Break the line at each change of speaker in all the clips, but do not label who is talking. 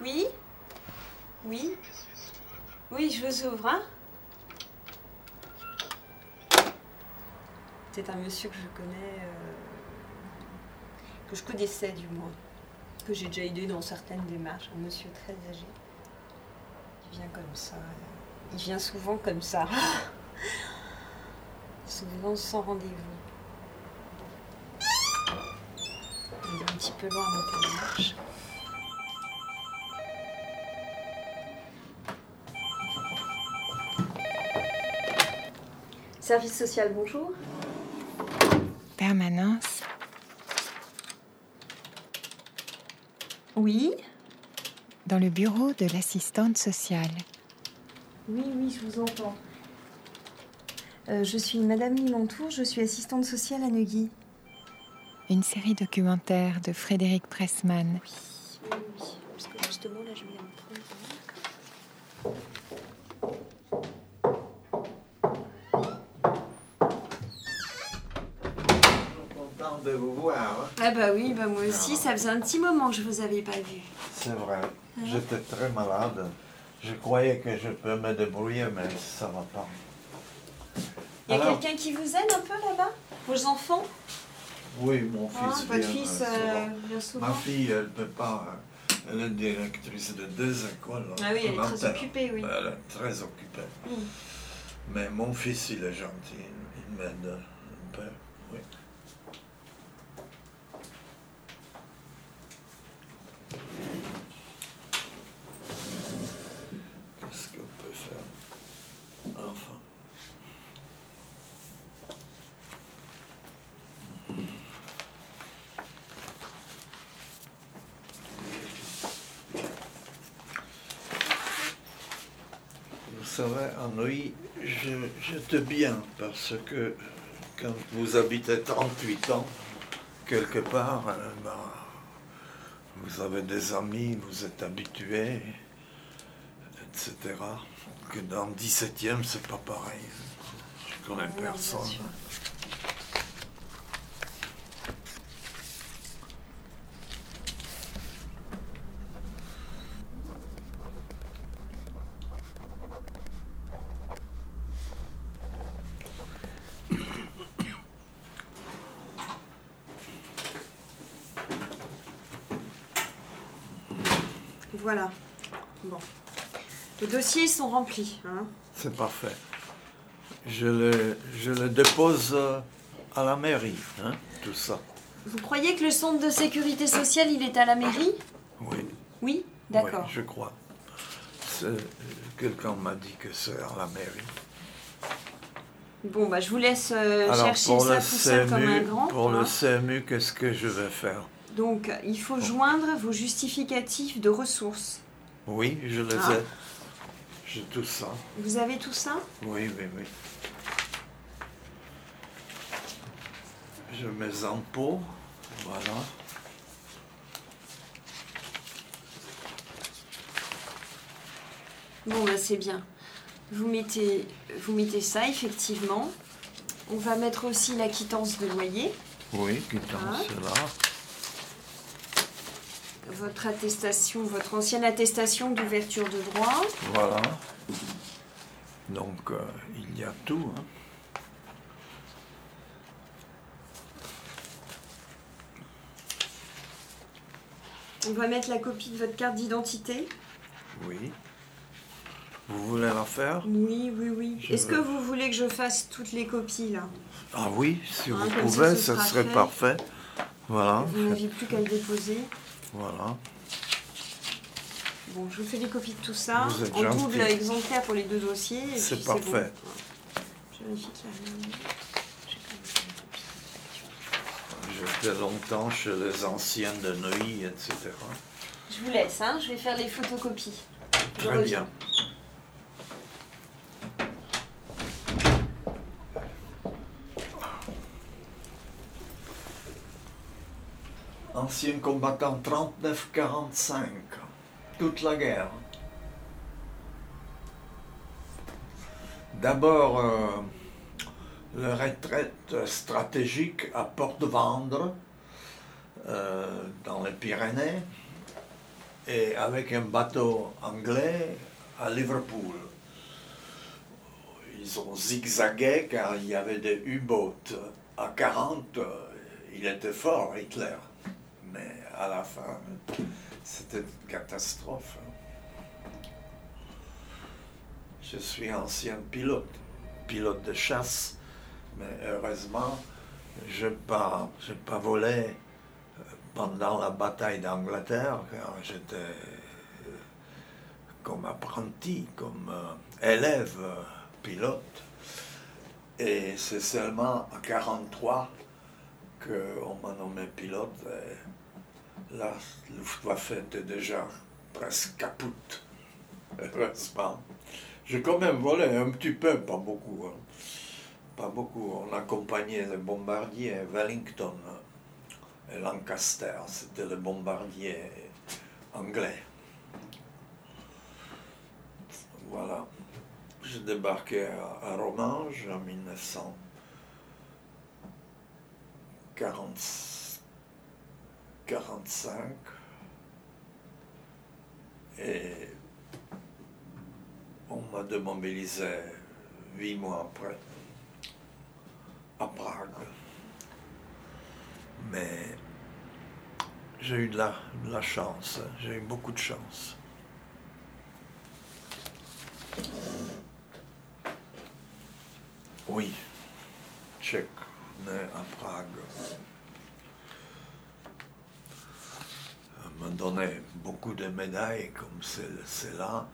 Oui Oui Oui, je vous ouvre, hein C'est un monsieur que je connais, euh, que je connaissais du moins, que j'ai déjà aidé dans certaines démarches, un monsieur très âgé. Il vient comme ça, il vient souvent comme ça. souvent sans rendez-vous. Il est un petit peu loin dans ta démarche. Service social, bonjour.
Permanence.
Oui
Dans le bureau de l'assistante sociale.
Oui, oui, je vous entends. Euh, je suis Madame Limontour, je suis assistante sociale à Neuilly.
Une série documentaire de Frédéric Pressman.
Oui, oui, oui. Parce que justement, là, je vais en prendre un.
De vous voir. hein.
Ah bah oui, bah moi aussi, ça faisait un petit moment que je vous avais pas vu.
C'est vrai. J'étais très malade. Je croyais que je peux me débrouiller, mais ça va pas.
Il y a quelqu'un qui vous aide un peu là-bas? Vos enfants?
Oui, mon
Ah,
fils
Votre
vient,
fils
euh,
euh,
souvent.
vient souvent?
Ma fille, elle peut pas. euh, Elle est directrice de deux écoles.
Ah oui, elle est très occupée, oui.
Elle est très occupée.
Mm.
Mais mon fils, il est gentil. Il m'aide un peu. Oui. Qu'est-ce qu'on peut faire Enfin. Savez, en Neuilly, je, j'étais bien parce que quand vous habitez 38 ans, quelque part, euh, ben, vous avez des amis, vous êtes habitués, etc. Que dans le 17e, c'est pas pareil. Je connais personne.
Voilà. Bon. Les dossiers sont remplis. Hein.
C'est parfait. Je le, je le dépose euh, à la mairie, hein, tout ça.
Vous croyez que le centre de sécurité sociale, il est à la mairie?
Oui.
Oui? D'accord.
Oui, je crois. Euh, Quelqu'un m'a dit que c'est à la mairie.
Bon, bah, je vous laisse euh,
Alors,
chercher
pour
ça comme un grand.
pour
hein.
le CMU, qu'est-ce que je vais faire?
Donc, il faut joindre vos justificatifs de ressources.
Oui, je les
Ah.
ai. J'ai tout ça.
Vous avez tout ça?
Oui, oui, oui. J'ai mes impôts. Voilà.
Bon, bah, c'est bien. Vous mettez, vous mettez ça, effectivement. On va mettre aussi la quittance de loyer,
Oui, quittance
Ah.
c'est là.
Votre attestation, votre ancienne attestation d'ouverture de droit.
Voilà. Donc, euh, il y a tout. hein.
On va mettre la copie de votre carte d'identité.
Oui. Vous voulez la faire?
Oui, oui, oui. Est-ce que vous voulez que je fasse toutes les copies, là?
Ah oui, si
Ah,
vous
ça,
pouvez,
ce
ça
sera
serait
fait.
parfait. Voilà.
Vous n'aviez plus qu'à le déposer.
Voilà.
Bon, je vous fais des copies de tout ça.
Vous êtes
en
gentil.
double exemplaire pour les deux dossiers. et
C'est
puis
parfait.
bon. Je vérifie qu'il y a rien. J'ai quand même fait une copie.
J'étais longtemps chez les anciennes de Neuilly, etc.
Je vous laisse, hein. Je vais faire les photocopies. Je
Très
reviens.
bien. Ancien combattant 39-45, toute la guerre. D'abord, euh, la retraite stratégique à Port-de-Vendre, euh, dans les Pyrénées. et avec un bateau anglais à Liverpool. Ils ont zigzagué car il y avait des U-boats. À 40, euh, il était fort, Hitler. Mais à la fin, c'était une catastrophe. Je suis ancien pilote, pilote de chasse, mais heureusement, je n'ai pas, j'ai pas volé euh, pendant la bataille d'Angleterre, car j'étais euh, comme apprenti, comme euh, élève pilote. Et c'est seulement en 1943 qu'on m'a nommé pilote. La Luftwaffe était déjà presque capoute, heureusement. J'ai quand même volé un petit peu, pas beaucoup. Hein. Pas beaucoup. On accompagnait les bombardiers Wellington et Lancaster. C'était les bombardiers anglais. Voilà. J'ai débarqué à, Romange en 1945. Et on m'a démobilisé huit mois après, à Prague. Mais j'ai eu de la, de la chance, j'ai eu beaucoup de chance. Oui, tchèque, né à Prague. On m'a donné beaucoup de médailles comme celle-là.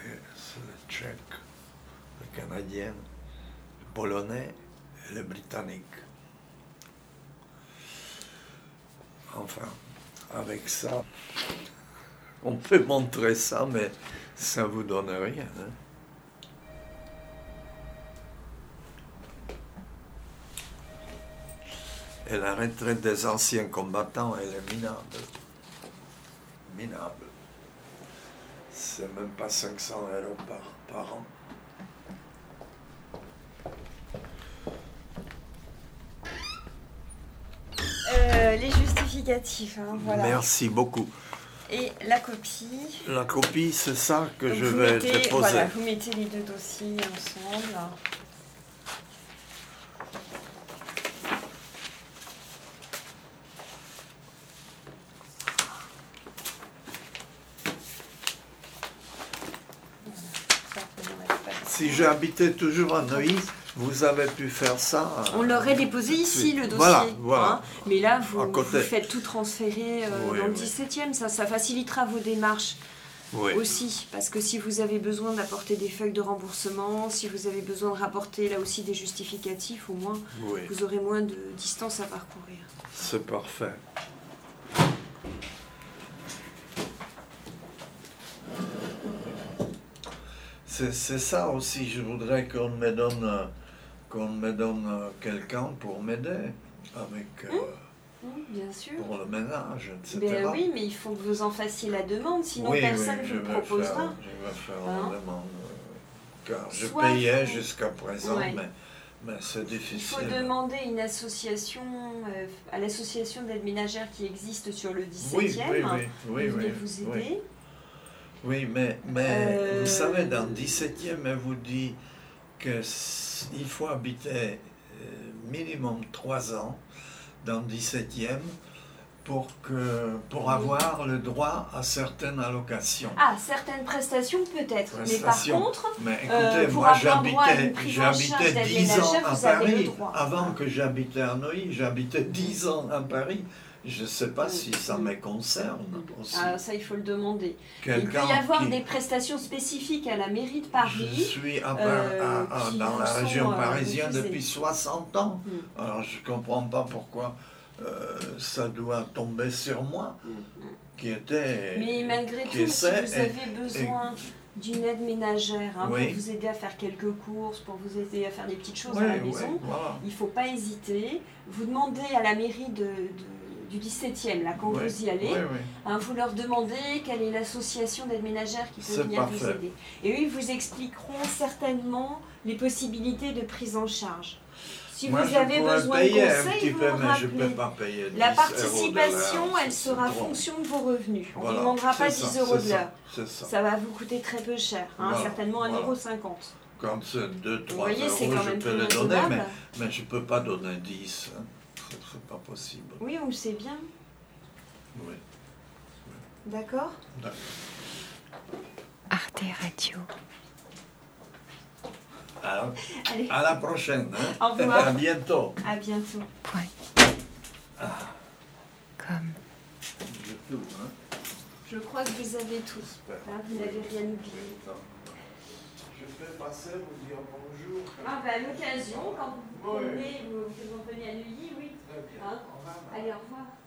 le tchèque, le canadien, le polonais et le britannique. Enfin, avec ça, on peut montrer ça, mais ça vous donne rien. Hein. Et la retraite des anciens combattants, elle est minable. Minable c'est même pas 500 euros par, par an.
Euh, les justificatifs, hein, voilà.
Merci beaucoup.
Et la copie.
La copie, c'est ça que je vais déposer. Voilà,
vous mettez les deux dossiers ensemble.
Si j'habitais toujours à Neuilly, vous avez pu faire ça.
On l'aurait déposé ici, le dossier.
Voilà, voilà. Hein.
Mais là, vous, faites tout transférer euh, dans le 17e. Ça, ça facilitera vos démarches. Aussi, parce que si vous avez besoin d'apporter des feuilles de remboursement, si vous avez besoin de rapporter là aussi des justificatifs, au moins vous aurez moins de distance à parcourir.
C'est parfait. C'est ça aussi, je voudrais qu'on me donne, qu'on me donne quelqu'un pour m'aider avec... Euh,
mmh. Mmh, bien sûr.
Pour le ménage, etc.
Ben oui, mais il faut que vous en fassiez la demande, sinon personne ne vous proposera.
je vais faire la hein? demande. Euh, car je payais jusqu'à présent, mais, mais c'est difficile.
Il faut demander une association, euh, à l'association d'aide ménagère qui existe sur le 17e. Oui, oui, oui. oui, vous aider.
Oui, mais, mais vous euh, savez, dans le 17e, elle vous dit qu'il faut habiter euh, minimum 3 ans dans le 17e pour, que, pour avoir le droit à certaines allocations.
Ah, certaines prestations peut-être, mais par contre,
mais euh, écoutez, moi j'habitais 10 ans à Paris. Avant que j'habitais à Neuilly, j'habitais 10 ans à Paris. Je ne sais pas si ça me concerne aussi.
Ah, ça, il faut le demander. Il peut y avoir des prestations spécifiques à la mairie de Paris.
Je suis euh, dans la région euh, parisienne depuis 60 ans. Hmm. Alors, je ne comprends pas pourquoi euh, ça doit tomber sur moi, hmm. qui était...
Mais malgré tout, si vous avez besoin... d'une aide ménagère hein, pour vous aider à faire quelques courses, pour vous aider à faire des petites choses à la maison. Il ne faut pas hésiter. Vous demandez à la mairie de du 17e, là, quand vous y allez, hein, vous leur demandez quelle est l'association d'aide ménagère qui peut venir vous aider. Et eux, ils vous expliqueront certainement les possibilités de prise en charge. Si
Moi,
vous avez besoin de conseils, vous
peu,
me
mais je ne peux
rappelez.
pas payer 10
La participation, elle
c'est
sera fonction de vos revenus. On ne
Voilà,
vous demandera pas
c'est
10
ça,
euros
c'est
de l'heure.
C'est ça.
Ça va vous coûter très peu cher, hein,
Voilà,
certainement
voilà.
1,50€.
Quand c'est 2,
Vous
3
voyez,
euros,
c'est quand
je
même
peux les donner, mais, je ne peux pas donner 10. Hein. Possible.
Oui, on le sait bien.
Oui.
D'accord
d'accord.
Arte Radio.
Alors,
Allez,
à la prochaine. Hein.
Au revoir.
À bientôt.
à bientôt.
Point. Comme
J'ai tout, hein.
Je crois que vous avez tout. Hein, vous n'avez rien oublié.
Je peux passer vous dire bonjour.
Ah bah à l'occasion, quand vous vous
Oui.
promenez, vous, vous venez à Neuilly, oui.
Très bien.
Hein
Au